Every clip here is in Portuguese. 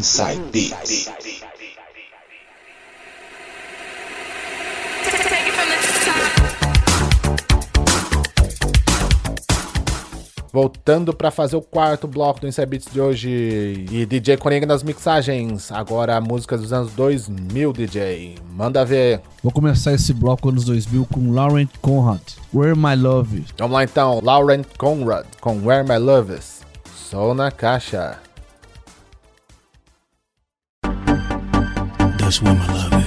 Inside Beats. Voltando para fazer o quarto bloco do Inside Beats de hoje. E DJ Coringa nas mixagens. Agora a música dos anos 2000, DJ. Manda ver. Vou começar esse bloco anos 2000 com Laurent Conrad. Where My Love Is. Vamos lá então, Laurent Conrad com Where My Love Is. Sou na caixa. That's where my love.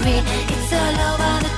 Memory. It's all over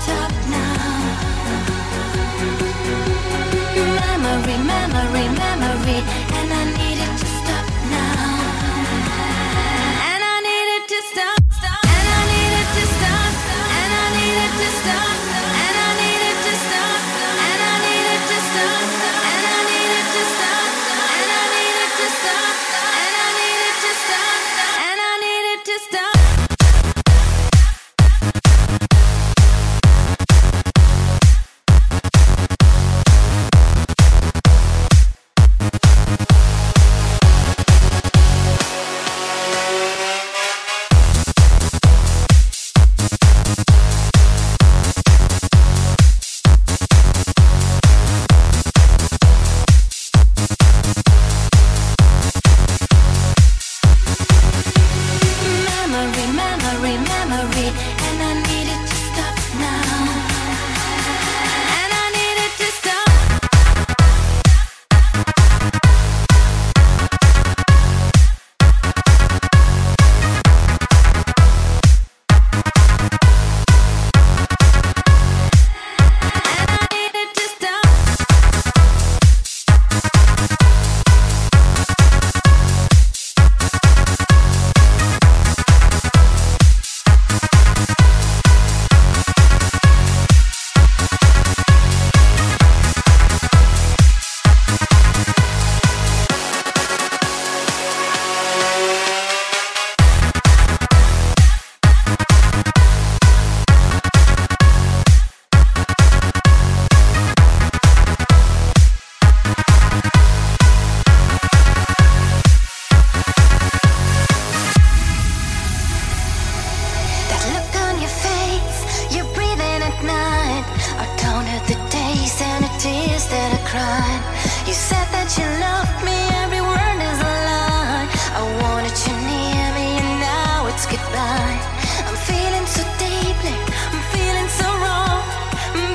You said that you loved me, every word is a lie. I wanted you near me, and now it's goodbye. I'm feeling so deeply, I'm feeling so wrong.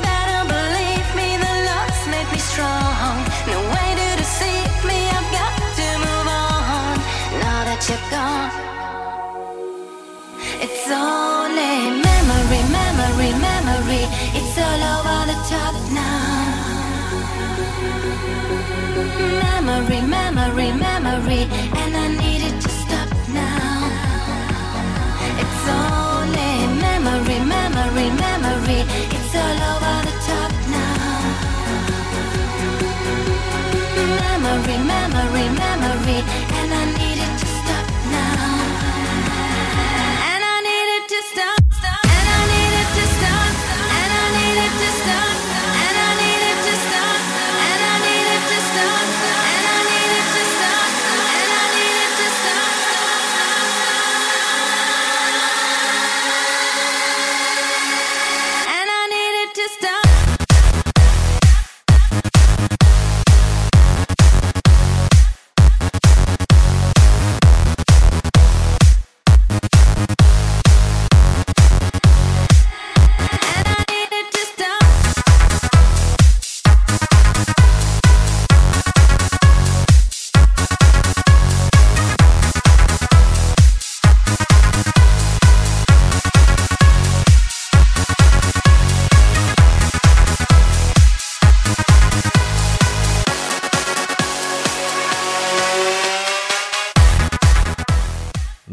Better believe me, the made me strong. No way me, I've got to move on. Now that you're gone. It's only memory, memory, memory. It's all over the top Memory, memory, memory,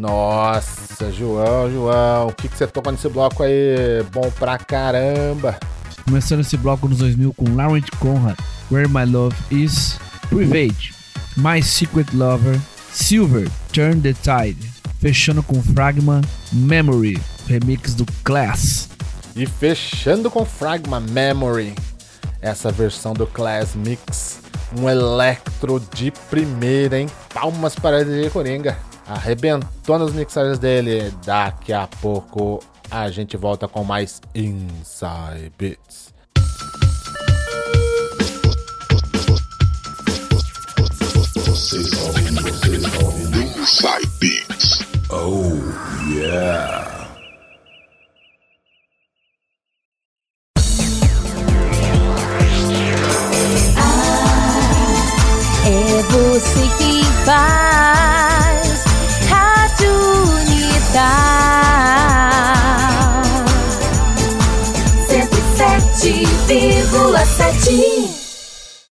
Nossa, João, João, o que, que você tocou nesse bloco aí? Bom pra caramba. Começando esse bloco nos 2000 com Laurent Conrad, Where My Love Is, Private, My Secret Lover, Silver, Turn the Tide, fechando com Fragma, Memory, remix do Class. E fechando com Fragma Memory, essa versão do Class Mix, um electro de primeira, hein? Palmas para DJ Coringa. Arrebentou nas mixagens dele. Daqui a pouco a gente volta com mais Inside Beats. Você está ouvindo, você está ouvindo Inside Beats. Oh, yeah.